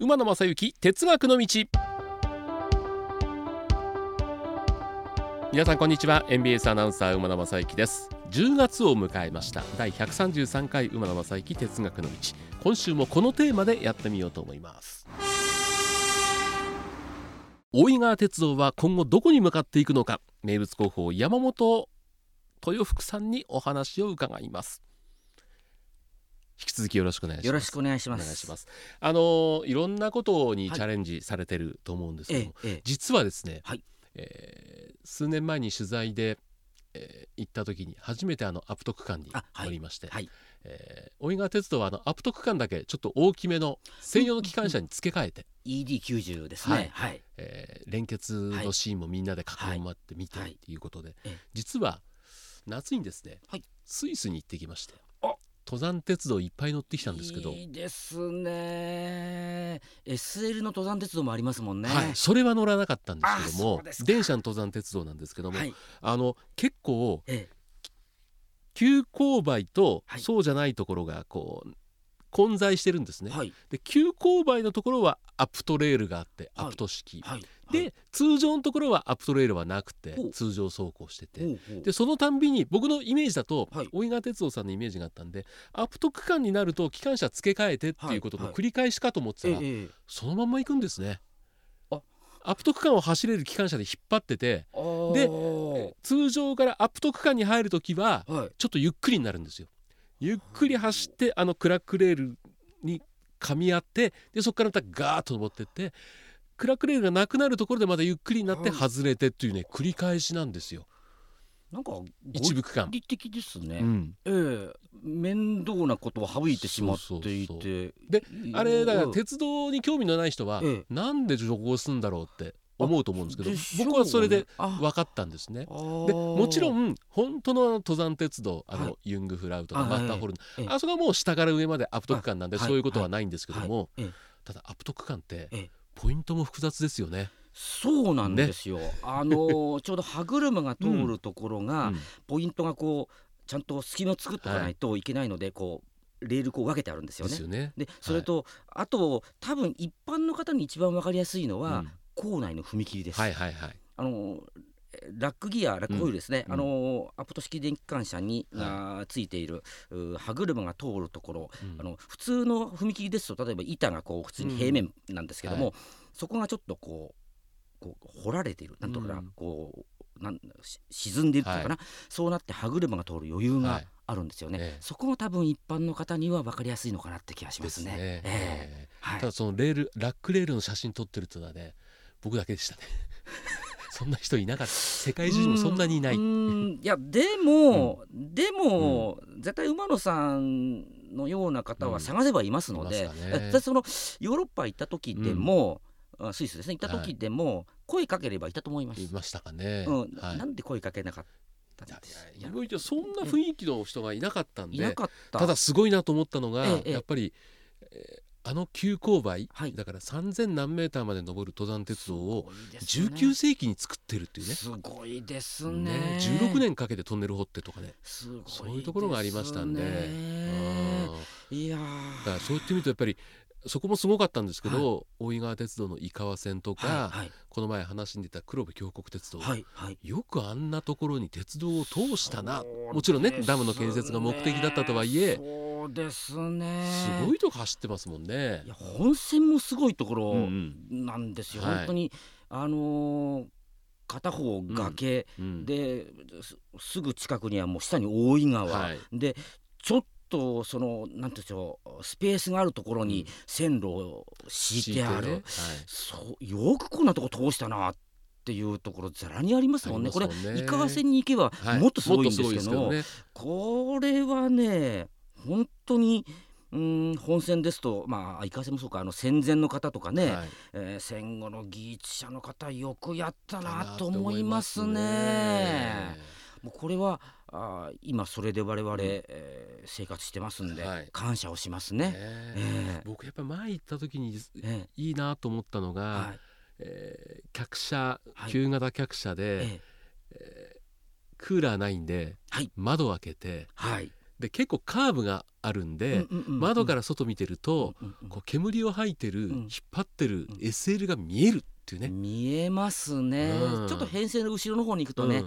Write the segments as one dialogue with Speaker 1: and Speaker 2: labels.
Speaker 1: 馬野正幸哲学の道。皆さんこんにちは。NBS アナウンサー馬野正幸です。10月を迎えました。第133回馬野正幸哲学の道。今週もこのテーマでやってみようと思います。大井川鉄道は今後どこに向かっていくのか。名物広報山本豊福さんにお話を伺います。続きよろしくお願いします。
Speaker 2: よろしくお願いします。
Speaker 1: お願いします。あのいろんなことにチャレンジされてると思うんですけども、
Speaker 2: ええええ。
Speaker 1: 実はですね、
Speaker 2: はい。
Speaker 1: えー数年前に取材で、えー行った時に初めてあのアプト区間に乗りまして、
Speaker 2: はい。
Speaker 1: えー大井川鉄道はあのアプト区間だけちょっと大きめの専用の機関車に付け替えて、
Speaker 2: ED90 ですね。
Speaker 1: はい。
Speaker 2: はい。
Speaker 1: えー連結のシーンもみんなで囲まって見て
Speaker 2: はい。
Speaker 1: うことで、
Speaker 2: ええ。
Speaker 1: 実は夏にですね、
Speaker 2: はい。
Speaker 1: スイスに行ってきまして
Speaker 2: あ
Speaker 1: 登山鉄道いっぱい乗ってきたんですけど、
Speaker 2: いいですね。SL の登山鉄道もありますもんね。
Speaker 1: はい、それは乗らなかったんですけども電車の登山鉄道なんですけども、
Speaker 2: はい。
Speaker 1: あの結構
Speaker 2: え
Speaker 1: 急勾配と
Speaker 2: はい。
Speaker 1: そうじゃないところがこう混在してるんですね。
Speaker 2: えはい。
Speaker 1: で急勾配のところはアプトレールがあって
Speaker 2: はい
Speaker 1: アプト式、
Speaker 2: はい
Speaker 1: で通常のところはアプトレールはなくて通常走行してて。でそのたんびに僕のイメージだと、
Speaker 2: はい。
Speaker 1: 大井川鉄道さんのイメージがあったんでアプト区間になると機関車付け替えてっていうことの繰り返しかと思ってたら、そのまんま行くんですね。
Speaker 2: あ。
Speaker 1: アプト区間を走れる機関車で引っ張っててで通常からアップト区間に入るときは
Speaker 2: はい。
Speaker 1: ちょっとゆっくりになるんですよ。ゆっくり走ってあのクラックレールに噛み合ってでそこからまたガーッと登ってってクラックレールがなくなるところでまたゆっくりになって
Speaker 2: はい
Speaker 1: 外れてっていうね繰り返しなんですよ。
Speaker 2: なんか
Speaker 1: 一部区間。
Speaker 2: 合。理的ですね、
Speaker 1: うん、
Speaker 2: ええ。面倒なことを省いてしまっていて。
Speaker 1: であれだから
Speaker 2: うん
Speaker 1: 鉄道に興味のない人は
Speaker 2: ええ。
Speaker 1: なんで徐行するんだろうって思うと思うんですけど
Speaker 2: ね。
Speaker 1: 僕はそれで
Speaker 2: あ。
Speaker 1: 分かったんですね。
Speaker 2: あ
Speaker 1: で
Speaker 2: ー
Speaker 1: もちろん本当の登山鉄道あの、
Speaker 2: はい。
Speaker 1: ユングフラウとか
Speaker 2: はい。
Speaker 1: マッターホルン、
Speaker 2: ええ。
Speaker 1: あそこはもう下から上までアップト区間なんで
Speaker 2: はい。
Speaker 1: そういうことはないんですけども、
Speaker 2: はい。ええ。
Speaker 1: ただアップト区間って
Speaker 2: ええ
Speaker 1: ポイントも複雑ですよね。
Speaker 2: そうなんですよ、あのーちょうど歯車が通るところが、
Speaker 1: うん
Speaker 2: ポイントがこうちゃんと隙間を作っとかないといけないので、こうレールこう分けてあるんですよね
Speaker 1: でね。
Speaker 2: でそれと、あと多分一般の方に一番分かりやすいのは、
Speaker 1: うん
Speaker 2: 構内の踏切です。
Speaker 1: はいはいはい。
Speaker 2: あのラックギアラックホイールですね、
Speaker 1: うん。
Speaker 2: あのアプト式電気機関車に、
Speaker 1: は
Speaker 2: あーついているう歯車が通るところ、
Speaker 1: うん。
Speaker 2: あの普通の踏切ですと例えば板がこう普通に平面なんですけども、
Speaker 1: うん
Speaker 2: そこがちょっとこうこう掘られている。なんとかな、
Speaker 1: うん。
Speaker 2: こうなんし沈んでいるっていうかな、そうなって歯車が通る余裕が
Speaker 1: はい。
Speaker 2: あるんですよね、
Speaker 1: ええ。
Speaker 2: そこが多分一般の方には分かりやすいのかなって気がしまね。
Speaker 1: ですすね。
Speaker 2: え
Speaker 1: ただそのレールラックレールの写真撮ってるっていうのはね僕だけでしたね。そんな人いなかった。世界中にもそんなにいない。
Speaker 2: いやでも、でも、絶対馬野さんのような方は探せばいますので、
Speaker 1: いますかね。
Speaker 2: だそのヨーロッパ行った時でも、あスイスですね。行った時でも、声かければいたと思います。
Speaker 1: いましたかね。
Speaker 2: うん。
Speaker 1: はい。
Speaker 2: なんで声かけなかったん
Speaker 1: いや
Speaker 2: です
Speaker 1: いや意外とそんな雰囲気の人がいなかったん
Speaker 2: いな
Speaker 1: で
Speaker 2: かった
Speaker 1: ただすごいなと思ったのが、
Speaker 2: ええ
Speaker 1: やっぱり、えーあの急勾配、
Speaker 2: はい。
Speaker 1: だから3,000何メーターまで登る登山鉄道を
Speaker 2: すごいですね。
Speaker 1: 19世紀に作ってるっていうね。
Speaker 2: すごいですね。
Speaker 1: ね16年かけてトンネル掘ってとかね。そういうところがありましたんで、うん。
Speaker 2: いや
Speaker 1: だ
Speaker 2: ー
Speaker 1: からそう言ってみるとやっぱりそこもすごかったんですけど、大井川鉄道の井川線とか、この前話に出た黒部峡谷鉄道、よくあんなところに鉄道を通したな。もちろんねダムの建設が目的だったとはいえ
Speaker 2: そうですね。
Speaker 1: すごいとこ走ってますもんね。
Speaker 2: い。や本線もすごいところ
Speaker 1: うん
Speaker 2: なんですよ、
Speaker 1: はい。
Speaker 2: 本当にあのー片方崖、
Speaker 1: うん
Speaker 2: ですすぐ近くにはもう下に大井川、
Speaker 1: はい。
Speaker 2: でちょっとそのなんていうんでしょうスペースがあるところに線路を敷いてある、
Speaker 1: 敷いてねはい。
Speaker 2: そうよくこんなとこ通したなっていうところざらにありますもんね。これ井川線に行けば
Speaker 1: はい。
Speaker 2: もっとすごいんですけど,、
Speaker 1: もっとすごいです
Speaker 2: これはね本当にうん本線ですとまあ井川線もそうかあの戦前の方とかね、
Speaker 1: はい。
Speaker 2: えー戦後の技術者の方よくやった
Speaker 1: だ
Speaker 2: なと思いますね。もうこれはあー今それで我々、えー生活してますんで、
Speaker 1: はい。
Speaker 2: 感謝をします
Speaker 1: ね。
Speaker 2: ね。え。え
Speaker 1: 僕やっぱ前行った時に
Speaker 2: え
Speaker 1: いいなと思ったのが、
Speaker 2: えはい。
Speaker 1: えー客車
Speaker 2: はい。
Speaker 1: 旧型客車で、
Speaker 2: ええ。
Speaker 1: クーラーないんで
Speaker 2: はい。
Speaker 1: 窓開けて
Speaker 2: はい
Speaker 1: で結構カーブがあるんで、窓からら外見てると、こう煙を吐いてる、
Speaker 2: ん。
Speaker 1: 引っ張ってる
Speaker 2: うん。
Speaker 1: SL が見えるっていうね。
Speaker 2: 見えますね、
Speaker 1: うん。
Speaker 2: ちょっと編成の後ろの方に行くとね、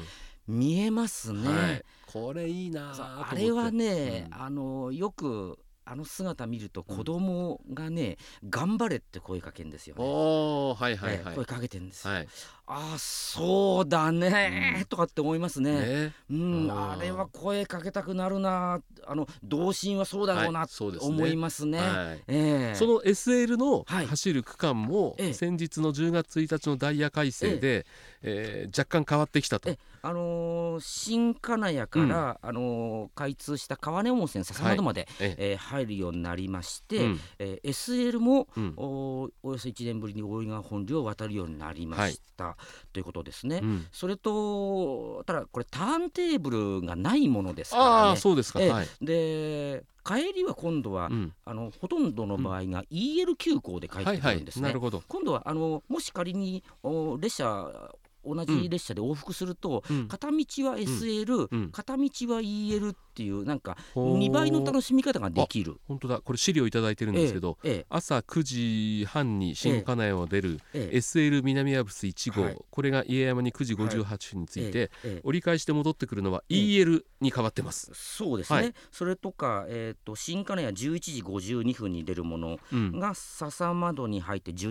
Speaker 2: 見えますね、
Speaker 1: うんはい、これいいなあ
Speaker 2: れはね、
Speaker 1: うん。
Speaker 2: あのよくあの姿見ると子供がね、頑張れって声かけるんですよね。
Speaker 1: はいはいはい、
Speaker 2: ええ声かけてるんですよ。
Speaker 1: はい。
Speaker 2: あそうだね、
Speaker 1: うん。
Speaker 2: とかって思いますね。
Speaker 1: ね。
Speaker 2: うん、
Speaker 1: あ
Speaker 2: れは声かけたくなるなあの童心はそうだろうな
Speaker 1: はい
Speaker 2: と思いますね。
Speaker 1: はい。
Speaker 2: ええ。
Speaker 1: その SL の
Speaker 2: はい。
Speaker 1: 走る区間も
Speaker 2: ええ。
Speaker 1: 先日の10月1日のダイヤ改正で、えー若干変わってきたと。
Speaker 2: え。あのー新金谷から、あのー開通した川根温泉笹本まで、
Speaker 1: ええ。
Speaker 2: えー入るようになりまして、
Speaker 1: うん。
Speaker 2: えー SL も、
Speaker 1: うん。
Speaker 2: おおよそ1年ぶりに大井川本流を渡るようになりました、ということですね。
Speaker 1: うん。
Speaker 2: それとただこれターンテーブルがないものですからね。
Speaker 1: そうですか、
Speaker 2: ええ。
Speaker 1: はい、
Speaker 2: で帰りは今度は、
Speaker 1: うん。
Speaker 2: あのほとんどの場合が EL 急行で帰ってく
Speaker 1: はいはい
Speaker 2: るんですね。
Speaker 1: なるほど、
Speaker 2: 今度はあのもし仮にお列車同じ列車で往復すると、
Speaker 1: うん。
Speaker 2: 片道は SL、
Speaker 1: うん。
Speaker 2: 片道は EL っていうなんか
Speaker 1: ほう
Speaker 2: 2倍の楽しみ方ができる。
Speaker 1: 本当だ。これ資料いただいてるんですけど、
Speaker 2: ええ
Speaker 1: 朝9時半に新金谷を出る
Speaker 2: ええ
Speaker 1: SL 南アブス1号、
Speaker 2: はい。
Speaker 1: これが家山に9時58分について、
Speaker 2: ええええ。
Speaker 1: 折り返して戻ってくるのは
Speaker 2: ええ。
Speaker 1: EL に変わってます。
Speaker 2: そうですね、
Speaker 1: はい。
Speaker 2: それとか、えー、と新金谷11時52分に出るもの
Speaker 1: うん。
Speaker 2: が笹窓に入って12時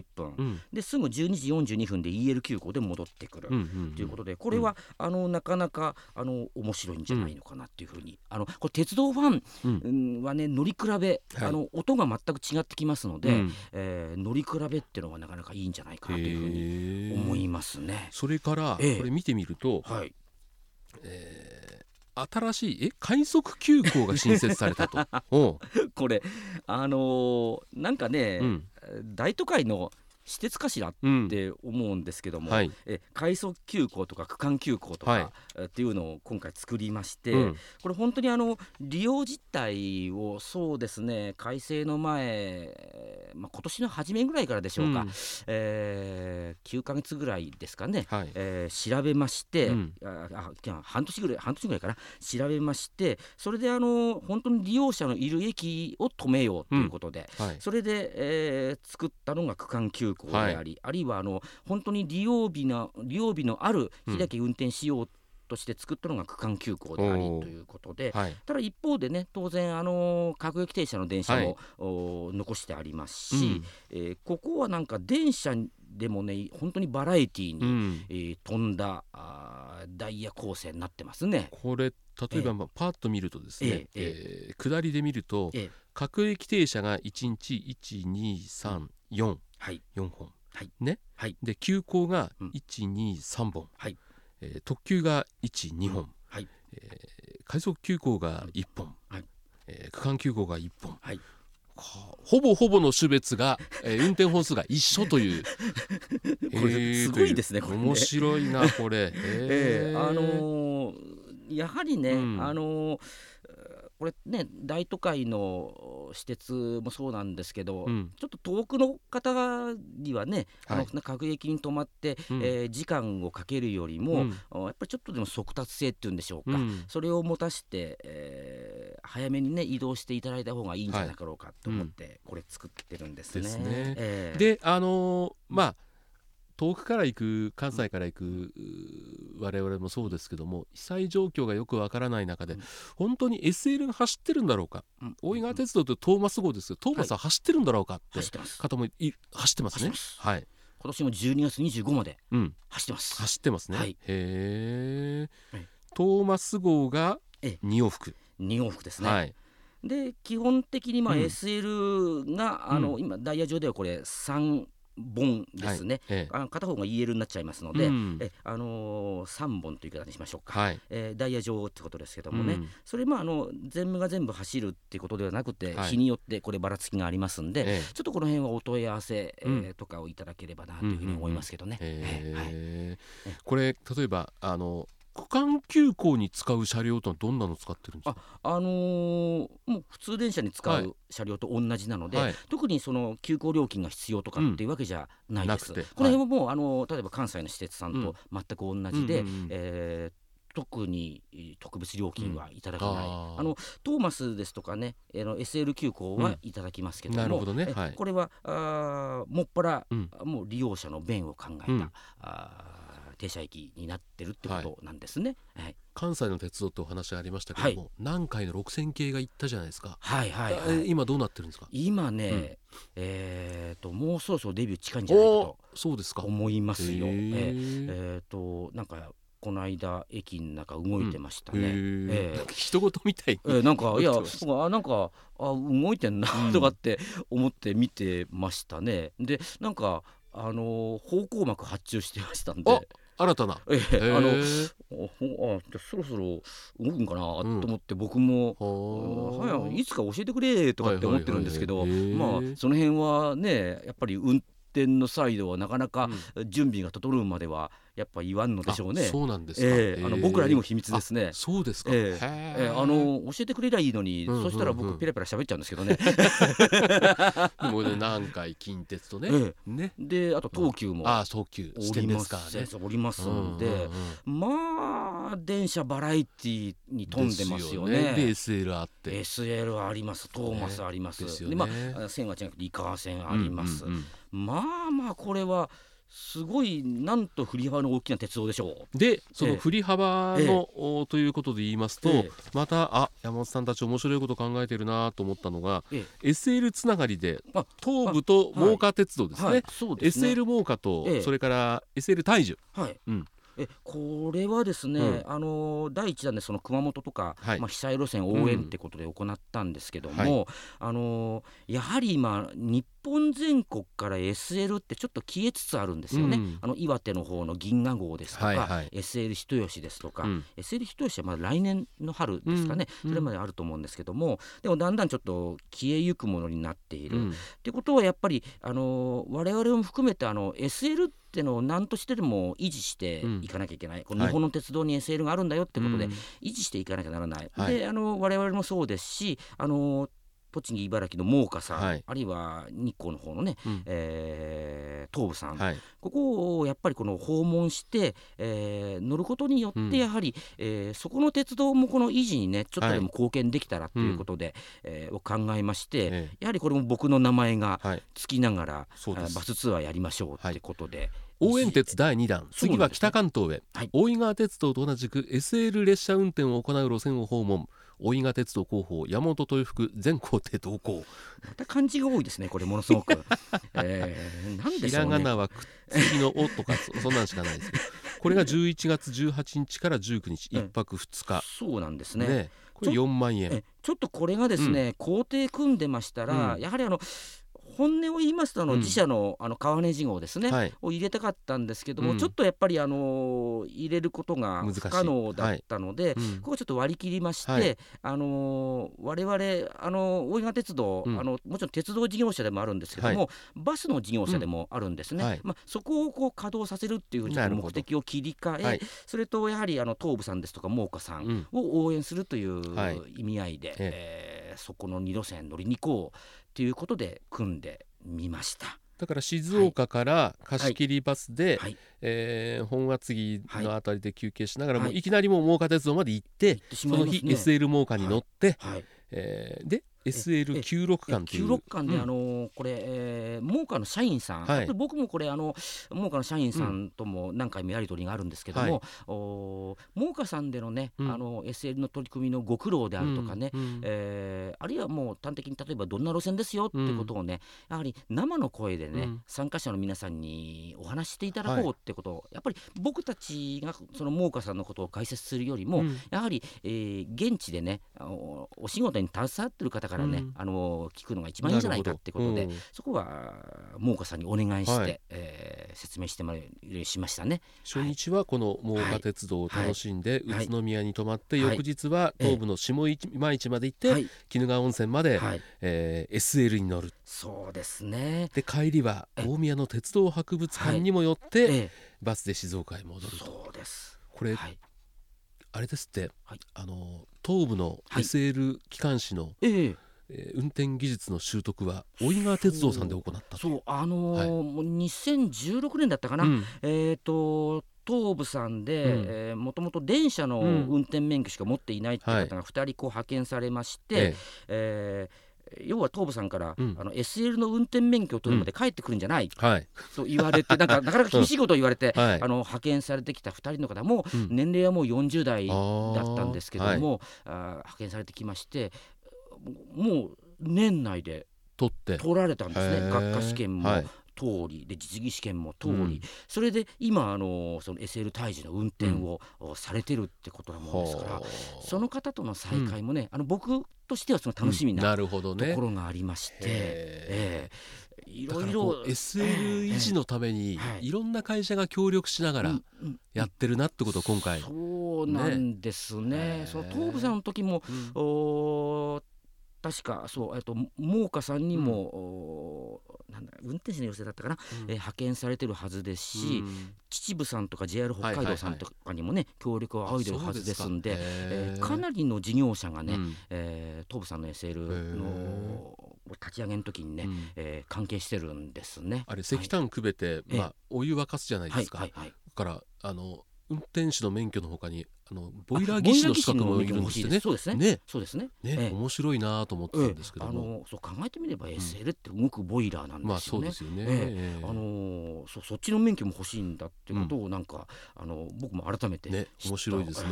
Speaker 2: 30分、
Speaker 1: うん。
Speaker 2: ですぐ12時42分で EL 急行で戻ってくる。ということでこれは、あのなかなかあの面白いんじゃないのかなっていうふうに、あのこれ鉄道ファンはね乗り比べ、あの音が全く違ってきますので、
Speaker 1: うん。
Speaker 2: えー乗り比べっていうのはなかなかいいんじゃないかなというふうに思いますね。
Speaker 1: それから、
Speaker 2: ええ。
Speaker 1: これ見てみると、
Speaker 2: はい、
Speaker 1: えー新しいえ快速急行が新設されたと。
Speaker 2: これあのーなんかね、
Speaker 1: うん。
Speaker 2: 大都会の私鉄かしらって思うんですけども、
Speaker 1: はい
Speaker 2: え快速急行とか区間急行とか、
Speaker 1: はい
Speaker 2: っていうのを今回作りまして、
Speaker 1: うん
Speaker 2: これ本当にあの利用実態をそうですね改正の前、まあ、今年の初めぐらいからでしょうか、
Speaker 1: うん
Speaker 2: えー9ヶ月ぐらいですかね、
Speaker 1: はい
Speaker 2: えー調べまして、
Speaker 1: うん
Speaker 2: ああ半年ぐらい半年ぐらいかな調べましてそれであの本当に利用者のいる駅を止めようということで、
Speaker 1: はい
Speaker 2: それで、えー作ったのが区間急行であり、あるいはあの本当に利用日の利用日のある日だけ運転しようとして作ったのが区間急行でありということで。
Speaker 1: はい。
Speaker 2: ただ一方でね当然あの各駅停車の電車も、お残してありますし、えーここはなんか電車でもね本当にバラエティーに、
Speaker 1: うん。うん
Speaker 2: えー飛んだあーダイヤ構成になってますね。
Speaker 1: これ例えば、まあ、パッと見るとですね、
Speaker 2: え
Speaker 1: えー下りで見ると
Speaker 2: ええ。
Speaker 1: 各駅停車が1日1234
Speaker 2: はい。
Speaker 1: 4本、
Speaker 2: はい。
Speaker 1: ね、
Speaker 2: はい。
Speaker 1: で急行が
Speaker 2: うん。
Speaker 1: 123本、
Speaker 2: はい。
Speaker 1: えー特急が12本、
Speaker 2: はい。
Speaker 1: えー快速急行が1本、
Speaker 2: はい。
Speaker 1: えー区間急行が1本、
Speaker 2: はい。
Speaker 1: かほぼほぼの種別が、えー運転本数が一緒という。
Speaker 2: これすごいですねこれね。
Speaker 1: 面白いなこれ、
Speaker 2: ええ
Speaker 1: えー
Speaker 2: あのーやはりね、
Speaker 1: うん。
Speaker 2: あのーこれね大都会の私鉄もそうなんですけど、
Speaker 1: うん。
Speaker 2: ちょっと遠くの方にはね、
Speaker 1: はい。
Speaker 2: あの各駅に止まって、
Speaker 1: うん。
Speaker 2: えー時間をかけるよりも、
Speaker 1: うん。
Speaker 2: あやっぱりちょっとでも速達性っていうんでしょうか、
Speaker 1: うん。
Speaker 2: それを持たして、えー早めにね移動していただいた方がいいんじゃなかろうかと思って、これ作ってるんですね。
Speaker 1: ですね。
Speaker 2: ええ。
Speaker 1: であのーまあ遠くから行く関西から行くう我々もそうですけども被災状況がよくわからない中で、
Speaker 2: うん。
Speaker 1: 本当に SL が走ってるんだろうか、
Speaker 2: うん。
Speaker 1: 大井川鉄道ってトーマス号ですけどトーマスは走ってるんだろうか？って方もい走ってますね。はい、
Speaker 2: 今年も12月25まで
Speaker 1: うん、
Speaker 2: 走ってます。
Speaker 1: 走ってますね、
Speaker 2: はい。
Speaker 1: へえ
Speaker 2: はい
Speaker 1: トーマス号が
Speaker 2: ええ。
Speaker 1: 2往復、
Speaker 2: 2往復ですね。
Speaker 1: はい。
Speaker 2: で基本的にまあ
Speaker 1: うん。
Speaker 2: SL が、あの
Speaker 1: う
Speaker 2: 今ダイヤ上ではこれ3本ですね、
Speaker 1: ええ。
Speaker 2: あ片方が EL になっちゃいますので、
Speaker 1: うん。
Speaker 2: えあのー、3本という言い方にしましょうか、
Speaker 1: はい。
Speaker 2: えーダイヤ上ってことですけどもね、
Speaker 1: うん。
Speaker 2: それもあの全部が全部走るっていうことではなくて、
Speaker 1: はい。
Speaker 2: 日によってこればらつきがありますんで、
Speaker 1: え
Speaker 2: ちょっとこの辺はお問い合わせ、えー
Speaker 1: うん。
Speaker 2: とかをいただければなというふうに思いますけどね。
Speaker 1: これ例えばあの区間急行に使う車両とはどんなの使ってるんですか？
Speaker 2: あのーもう普通電車に使
Speaker 1: はい。う
Speaker 2: 車両と同じなので、
Speaker 1: はい。
Speaker 2: 特にその急行料金が必要とかっていうわけじゃないです。
Speaker 1: なくて。
Speaker 2: この辺はもう、あのー例えば関西の施設さん
Speaker 1: うん。
Speaker 2: と全く同じで、
Speaker 1: うんうんうん
Speaker 2: えー特にえー特別料金はいただけない、
Speaker 1: あー。
Speaker 2: あのトーマスですとかねあの SL 急行はいただきますけども、
Speaker 1: なるほどね。
Speaker 2: え
Speaker 1: はい。
Speaker 2: これはあーもっぱら、
Speaker 1: うん。
Speaker 2: もう利用者の便を考えた、
Speaker 1: うん。
Speaker 2: あー停車駅になってるってことなんですね。はい、
Speaker 1: 関西の鉄道ってお話ありましたけども、南海の6000系が行ったじゃないですか、
Speaker 2: はい、はい、は
Speaker 1: え
Speaker 2: い。
Speaker 1: 今どうなってるんですか？
Speaker 2: 今ね、
Speaker 1: うん。
Speaker 2: えっ、ともうそろそろデビュー近いんじゃないか
Speaker 1: お
Speaker 2: と
Speaker 1: そうですか。
Speaker 2: 思いますよ。
Speaker 1: へ
Speaker 2: え
Speaker 1: ー
Speaker 2: えーとなんかこの間駅の中動いてました
Speaker 1: へ
Speaker 2: ね。
Speaker 1: ー。
Speaker 2: ええ
Speaker 1: なんか人事みたいに、
Speaker 2: えーなんかいや あなんかあ動いてんな
Speaker 1: うん。
Speaker 2: とかって思って見てましたね。でなんかあの方向幕発注してましたん
Speaker 1: あ
Speaker 2: で。
Speaker 1: 新たな。
Speaker 2: ええあのあほあじゃあそろそろ動くんかなと
Speaker 1: うん。
Speaker 2: 思って僕も、い、いつか教えてくれとかって思ってるんですけど、まあその辺はねやっぱり運転のサイドはなかなか
Speaker 1: うん。
Speaker 2: 準備が整うまではやっぱ言わんのでしょうね。
Speaker 1: あそうなんですか、
Speaker 2: ええあの僕らにも秘密ですね。
Speaker 1: あ。そうですか、
Speaker 2: ええ。あの教えてくれりゃいいのに、そしたら僕ペラペラ喋っちゃうんですけどね。
Speaker 1: で もね南海近鉄とね、
Speaker 2: え
Speaker 1: ね。
Speaker 2: であと東急も
Speaker 1: ああ早急。
Speaker 2: おります
Speaker 1: からね。
Speaker 2: おりますんで、まあ電車バラエティに飛んでますよね。
Speaker 1: で SL あって。
Speaker 2: SL あります。トーマスあります、
Speaker 1: ですよね。
Speaker 2: まあ線は違くて井川線あります、まあまあこれはすごいなんと振り幅の大きな鉄道でしょう。
Speaker 1: でそ
Speaker 2: ええ。
Speaker 1: の振り幅の、おということで言いますと、
Speaker 2: ええ。
Speaker 1: またあ山本さんたち面白いこと考えてるなと思ったのが
Speaker 2: え
Speaker 1: SL つながりで
Speaker 2: あ
Speaker 1: 東武と真岡鉄道ですね、
Speaker 2: はいそうですね。
Speaker 1: SL 真岡と、
Speaker 2: ええ。
Speaker 1: それから SL 大樹。
Speaker 2: はい、
Speaker 1: うん。
Speaker 2: えこれはですね、
Speaker 1: うん。
Speaker 2: あの第一弾でその熊本とか、
Speaker 1: はい。
Speaker 2: まあ、被災路線応援ってことで行ったんですけども、
Speaker 1: はい。
Speaker 2: あのやはり今日本全国から SL ってちょっと消えつつあるんですよね、
Speaker 1: うん。
Speaker 2: あの岩手の方の銀河号ですとか、
Speaker 1: はいはい。
Speaker 2: SL 人吉ですとか、
Speaker 1: うん。
Speaker 2: SL 人吉はまだ来年の春ですかね、
Speaker 1: うん。
Speaker 2: それまであると思うんですけどもでもだんだんちょっと消えゆくものになっている、
Speaker 1: うん。
Speaker 2: ってことはやっぱりあの我々も含めてあの SL ってのを何としてでも維持していかなきゃいけない、この
Speaker 1: はい。
Speaker 2: 日本の鉄道に SL があるんだよってことで
Speaker 1: うん。
Speaker 2: 維持していかなきゃならない。であの我々もそうですしあの栃木茨城の真岡さん、
Speaker 1: はい。
Speaker 2: あるいは日光の方のね、
Speaker 1: うん。
Speaker 2: えー東武さん、
Speaker 1: はい。
Speaker 2: ここをやっぱりこの訪問して、えー乗ることによっ
Speaker 1: うん。
Speaker 2: てやはり、えーそこの鉄道もこの維持にねちょっとでも
Speaker 1: はい
Speaker 2: 貢献できたらということで、えーを考えまして、
Speaker 1: ええ。
Speaker 2: やはりこれも僕の名前が
Speaker 1: はい。
Speaker 2: つきながら、
Speaker 1: そうです。
Speaker 2: あバスツアーやりましょうってことで、
Speaker 1: 応援鉄第2弾次は北関東へ、
Speaker 2: はい。
Speaker 1: 大井川鉄道と同じく SL 列車運転を行う路線を訪問大井川鉄道広報山本豊福全工程同行。
Speaker 2: また漢字が多いですねこれものすごく、えー、なんで
Speaker 1: ひ
Speaker 2: しょうね。
Speaker 1: らがなはくっつきの「お」とかそそんなんしかないです。け どこれが11月18日から19日
Speaker 2: うん。
Speaker 1: 1泊2日。
Speaker 2: そうなんですね。
Speaker 1: ねこれ4万円。
Speaker 2: えちょっとこれがですね、工程組んでましたら、
Speaker 1: うん。
Speaker 2: やはりあの本音を言いますとあの、
Speaker 1: うん。
Speaker 2: 自社のあの川根事号ですね、
Speaker 1: はい。
Speaker 2: を入れたかったんですけども、
Speaker 1: うん。
Speaker 2: ちょっとやっぱりあの入れることが不可能だったので、
Speaker 1: うん。
Speaker 2: ここちょっと割り切りまして、
Speaker 1: はい。
Speaker 2: あの我々あの大井川鉄道、
Speaker 1: うん。
Speaker 2: あのもちろん鉄道事業者でもあるんですけども、バスの事業者でもあるんですね、
Speaker 1: はい。
Speaker 2: まあ、そこをこう稼働させるっていう目的を切り替え、
Speaker 1: はい。
Speaker 2: それとやはりあの東武さんですとか真岡さん
Speaker 1: うん。
Speaker 2: を応援するという
Speaker 1: はい。
Speaker 2: 意味合いで、
Speaker 1: え
Speaker 2: え。ーそこの2路線乗りに行こうということで組んでみました。
Speaker 1: だから静岡から貸し切りバスで、
Speaker 2: はい。
Speaker 1: えー本厚木のあたりで休憩しながら、
Speaker 2: はい。
Speaker 1: もういきなりもう真岡鉄道まで行って、
Speaker 2: 行ってし
Speaker 1: その日 SL 真岡に乗って、
Speaker 2: はい、
Speaker 1: えーで SL96 巻っていう。
Speaker 2: 96巻で、
Speaker 1: うん。
Speaker 2: あのーこれ、えー、モーカの社員さん、
Speaker 1: はい。
Speaker 2: 僕もこれあのモーカの社員さんとも何回もやり取りがあるんですけども、
Speaker 1: はい。
Speaker 2: おーモーカさんでのね、
Speaker 1: うん。
Speaker 2: あの SL の取り組みのご苦労であるとかね、
Speaker 1: うんうん
Speaker 2: えーあるいはもう端的に例えばどんな路線ですよってことをね、やはり生の声でね、
Speaker 1: うん。
Speaker 2: 参加者の皆さんにお話ししていただこうってことを、やっぱり僕たちがそのモーカさんのことを解説するよりも、
Speaker 1: うん。
Speaker 2: やはり、えー現地でねお仕事に携わってる方からね、
Speaker 1: うん。
Speaker 2: あの聞くのが一番いいんじゃないかってことで、
Speaker 1: うん
Speaker 2: そこはモーカさんにお願いして、
Speaker 1: はい。
Speaker 2: えー説明してもらいしましたね。
Speaker 1: 初日はこの真岡鉄道を楽しんで
Speaker 2: はい
Speaker 1: 宇都宮に泊まって
Speaker 2: はい。
Speaker 1: 翌日は東部の下今市まで行って
Speaker 2: はい、
Speaker 1: 鬼怒川温泉まで
Speaker 2: はい、
Speaker 1: えー SL に乗る。
Speaker 2: そうですね。
Speaker 1: で帰りは
Speaker 2: え
Speaker 1: 大宮の鉄道博物館にも寄って
Speaker 2: え
Speaker 1: バスで静岡へ戻
Speaker 2: え
Speaker 1: ると。
Speaker 2: そうです。
Speaker 1: これ
Speaker 2: はい、
Speaker 1: あれですって
Speaker 2: はい。
Speaker 1: あの東部の
Speaker 2: はい。
Speaker 1: SL 機関士の
Speaker 2: ええ
Speaker 1: えー運転技術の習得は大井川鉄道さんで行ったと。
Speaker 2: そうあのー
Speaker 1: はい。
Speaker 2: もう2016年だったかな、
Speaker 1: うん。
Speaker 2: えっ、と東武さんで、
Speaker 1: うん。
Speaker 2: えーもともと電車の
Speaker 1: うん。
Speaker 2: 運転免許しか持っていないっていう
Speaker 1: はい。
Speaker 2: 方が2人こう派遣されまして、
Speaker 1: え
Speaker 2: え。ー要は東武さんから、
Speaker 1: うん。
Speaker 2: あの SL の運転免許を取るまで帰ってくるんじゃない
Speaker 1: えはい。
Speaker 2: と言われて、なんか なかなか厳しいことを言われて、
Speaker 1: はい。
Speaker 2: あの派遣されてきた2人の方も、
Speaker 1: うん。
Speaker 2: 年齢はもう40代だったんですけども、あー派遣されてきましてもう年内で
Speaker 1: 取って
Speaker 2: 取られたんですね。学科試験も
Speaker 1: はい。
Speaker 2: 通りで実技試験も通り、
Speaker 1: うん。
Speaker 2: それで今あのその SL 胎児の運転を、されてるってことなもんですから
Speaker 1: はあ
Speaker 2: その方との再会もね、あの僕としてはその楽しみ
Speaker 1: うん。
Speaker 2: な
Speaker 1: なるほどね。
Speaker 2: ところがありまして、い
Speaker 1: だ
Speaker 2: ろいろ
Speaker 1: SL 維持のために
Speaker 2: はい。
Speaker 1: いろんな会社が協力しながら
Speaker 2: うんうん
Speaker 1: やってるなってことを今回、
Speaker 2: そうなんですね。
Speaker 1: ね。
Speaker 2: その東武さんの時も
Speaker 1: う
Speaker 2: 確かそうえっと猛火さんにも、おーなんだ運転手の要請だったかな、
Speaker 1: うん。
Speaker 2: えー派遣されてるはずですし、
Speaker 1: うん。
Speaker 2: 秩父さんとか JR 北海道さん
Speaker 1: はいはいはい。
Speaker 2: とかにもね、協力を仰いでるはずですんで
Speaker 1: あそう
Speaker 2: えー
Speaker 1: か
Speaker 2: かなりの事業者がね、
Speaker 1: うん。
Speaker 2: えー東武さんの SL
Speaker 1: へ
Speaker 2: の立ち上げの時にね、
Speaker 1: うん。
Speaker 2: えー関係してるんですね。
Speaker 1: あれ石炭くべて、
Speaker 2: ええ。
Speaker 1: まあ、お湯沸かすじゃないですか、
Speaker 2: はいはいはい。
Speaker 1: だからあの運転手の免許のほかにあのボイラー技師の資格もいるんですよね。
Speaker 2: そうですね。
Speaker 1: ね。
Speaker 2: そうですね。
Speaker 1: ね、
Speaker 2: ええ。
Speaker 1: 面白いなと思ってたんですけど
Speaker 2: あ
Speaker 1: も、
Speaker 2: のそう考えてみれば SL って動くボイラーなん
Speaker 1: まあ
Speaker 2: ですよね。
Speaker 1: そうですよね。
Speaker 2: え
Speaker 1: え。え
Speaker 2: あのーそそっちの免許も欲しいんだってことをなんか、あの僕も改めて
Speaker 1: ね面白いですね。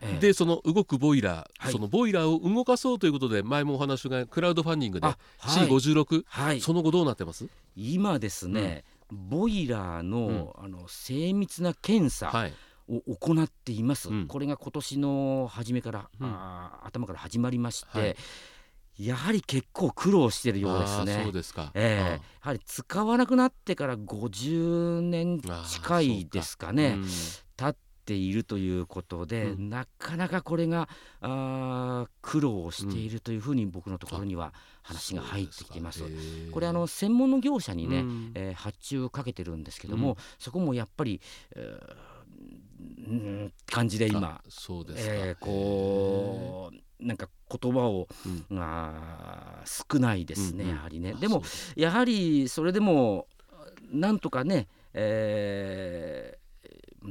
Speaker 2: えーで
Speaker 1: その動くボイラー、
Speaker 2: はい。
Speaker 1: そのボイラーを動かそうということで前もお話がクラウドファンディングで
Speaker 2: あはい。
Speaker 1: C56、
Speaker 2: はい、
Speaker 1: その後どうなってます？
Speaker 2: 今ですね、ボイラーの,、あの精密な検査
Speaker 1: はい。
Speaker 2: を行っています、
Speaker 1: うん。
Speaker 2: これが今年の初めから、
Speaker 1: うん。
Speaker 2: 頭から始まりまして、
Speaker 1: はい。
Speaker 2: やはり結構苦労してるようですね。
Speaker 1: そう。ですか、
Speaker 2: ええ。やはり使わなくなってから50年近いですかね。
Speaker 1: うん。
Speaker 2: 経っているということで、
Speaker 1: うん。
Speaker 2: なかなかこれがあー苦労をしているというふうに僕のところには話が入ってきています。
Speaker 1: す
Speaker 2: これあの専門の業者にね、
Speaker 1: うん。
Speaker 2: えー発注をかけてるんですけども、
Speaker 1: うん。
Speaker 2: そこもやっぱり、えーうん感じで今
Speaker 1: あ、そうですか、
Speaker 2: えーこうなんか言葉を、
Speaker 1: うん。
Speaker 2: あー少ないですね、
Speaker 1: うんうん。
Speaker 2: やはりね。
Speaker 1: あ
Speaker 2: でもやはりそれでもなんとかね、えー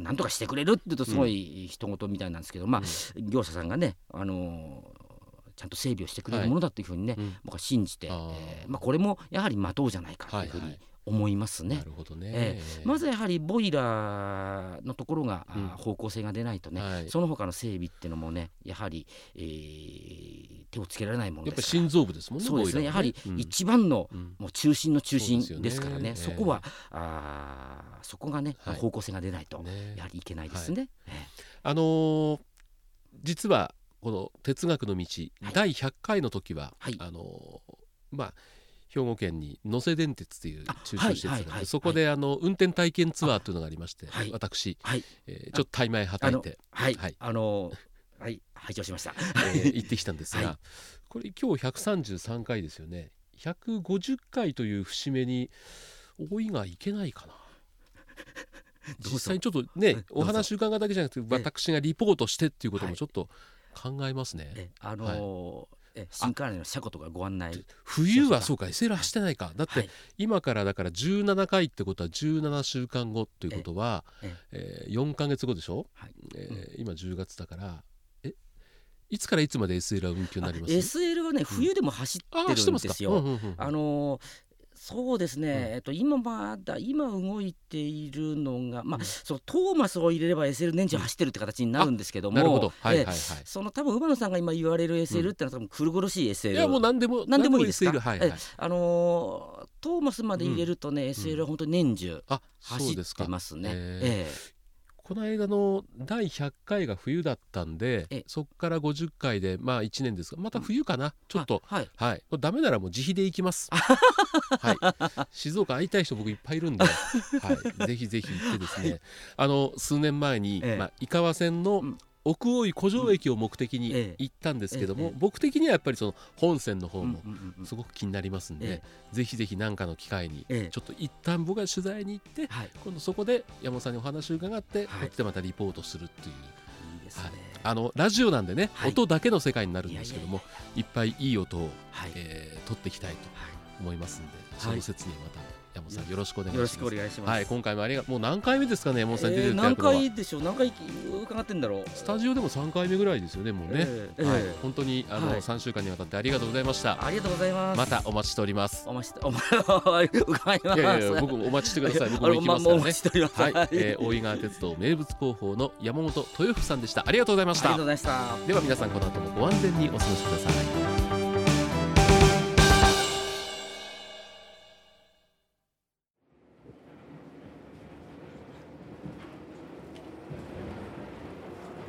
Speaker 2: なんとかしてくれるって言うとすごい人事みたいなんですけど、まあ業者さんがね、あのーちゃんと整備をしてくれるものだというふうにね、
Speaker 1: うん。
Speaker 2: 僕は信じて、えーまあ、これもやはり待とうじゃないかというふうに
Speaker 1: はいはい
Speaker 2: 思いますね。
Speaker 1: なるほどね、
Speaker 2: えまずやはりボイラーのところが、あー
Speaker 1: うん
Speaker 2: 方向性が出ないとね、
Speaker 1: はい。
Speaker 2: その他の整備っていうのもねやはり、えー手をつけられないものですから。
Speaker 1: り心臓部ですもんね
Speaker 2: そうですね。
Speaker 1: ボイラーは
Speaker 2: やはり
Speaker 1: うん。
Speaker 2: 一番の、
Speaker 1: うん。
Speaker 2: もう中心の中心
Speaker 1: です
Speaker 2: からね。
Speaker 1: ええ。
Speaker 2: そこはあーそこがね、
Speaker 1: はい。
Speaker 2: 方向性が出ないと、
Speaker 1: ね。
Speaker 2: やはりいけないですね。え
Speaker 1: あのー実はこの哲学の道、
Speaker 2: はい。
Speaker 1: 第100回の時は、
Speaker 2: はい。
Speaker 1: あのーまあ兵庫県に能勢電鉄という
Speaker 2: あ
Speaker 1: 中小施設があって、
Speaker 2: はいはいはい。
Speaker 1: そこであの運転体験ツアーというのがありまして、
Speaker 2: はい。
Speaker 1: 私、
Speaker 2: はい。
Speaker 1: えーちょっと大枚はたいて、
Speaker 2: はい、
Speaker 1: はい。
Speaker 2: あのはい。拝聴しました。
Speaker 1: えー 行ってきたんですが、
Speaker 2: はい。
Speaker 1: これ今日133回ですよね。150回という節目に多いがいけないかな。実際にちょっと
Speaker 2: うん
Speaker 1: ねお話伺うだけじゃなくて私がリポートしてっていうこともちょっと考えますね、
Speaker 2: えあのーえ新幹線の車庫とかご案内
Speaker 1: 冬はそうか SL 走ってないか。だって
Speaker 2: はい。
Speaker 1: 今からだから17回ってことは17週間後っていうことは、
Speaker 2: え
Speaker 1: えー4ヶ月後でしょ、
Speaker 2: はい。
Speaker 1: えー今10月だからえいつからいつまで SL は運休になります
Speaker 2: ？SL はね冬でも走
Speaker 1: あ
Speaker 2: ってるんですよ。
Speaker 1: うんうんうん。
Speaker 2: あのーそうですね、
Speaker 1: うん。
Speaker 2: えっと、今まだ今動いているのが、まあ
Speaker 1: うん。
Speaker 2: そのトーマスを入れれば SL 年中走ってるって形になるんですけども、
Speaker 1: なるほど。はいはい
Speaker 2: その多分馬野さんが今言われる SL ってのは多分苦苦しい SL、
Speaker 1: いやもう何でも
Speaker 2: 何でもいいですか
Speaker 1: ？SL はいはい。
Speaker 2: えあのートーマスまで入れるとね、SL は本当に年中
Speaker 1: あ
Speaker 2: 走ってますね。
Speaker 1: え
Speaker 2: え
Speaker 1: この間の第100回が冬だったんで
Speaker 2: え
Speaker 1: そこから50回でまあ1年ですがまた冬かな、ちょっと。
Speaker 2: あはい。
Speaker 1: はい。ダメならもう自費で行きます。はい。静岡会いたい人僕いっぱいいるんで、はい、ぜひぜひ行ってですね。あの数年前に、
Speaker 2: ええ。
Speaker 1: まあ、井川線の
Speaker 2: うん
Speaker 1: 奥大井古城駅を目的に
Speaker 2: ええ
Speaker 1: 行ったんですけども、僕的にはやっぱりその本線の方もすごく気になりますんで、
Speaker 2: え
Speaker 1: ぜひぜひ何かの機会に
Speaker 2: ええ。
Speaker 1: ちょっと一旦僕が取材に行って
Speaker 2: はい。
Speaker 1: 今度そこで山本さんにお話を伺って、
Speaker 2: はい。
Speaker 1: こっちでまたリポートするっていう。はい。あのラジオなんでね、
Speaker 2: はい。
Speaker 1: 音だけの世界になるんですけどもいっぱいいい音を、
Speaker 2: はい。
Speaker 1: えー取っていきたいと
Speaker 2: はい。
Speaker 1: 思いますんで、その説にはまた山本さんよろしくお願いします。
Speaker 2: ます。
Speaker 1: はい今回もありがもう何回目ですかね山本さんに出て
Speaker 2: えー何回でしょう？何回伺ってんだろう？
Speaker 1: スタジオでも3回目ぐらいですよねもうね、
Speaker 2: えー
Speaker 1: はい。
Speaker 2: えー
Speaker 1: 本当にあの、
Speaker 2: はい。
Speaker 1: 3週間にわたってありがとうございました。
Speaker 2: ありがとうございます。
Speaker 1: またお待ちしております。
Speaker 2: お待ちしてお待ち 伺います。
Speaker 1: いやいや僕もお待ちしてください。僕も行きますからね。はい、えー、大井川鉄道名物広報の山本豊福さんでした。ありがとうございました。
Speaker 2: ありがとうございました。
Speaker 1: では皆さんこの後もご安全にお過ごしください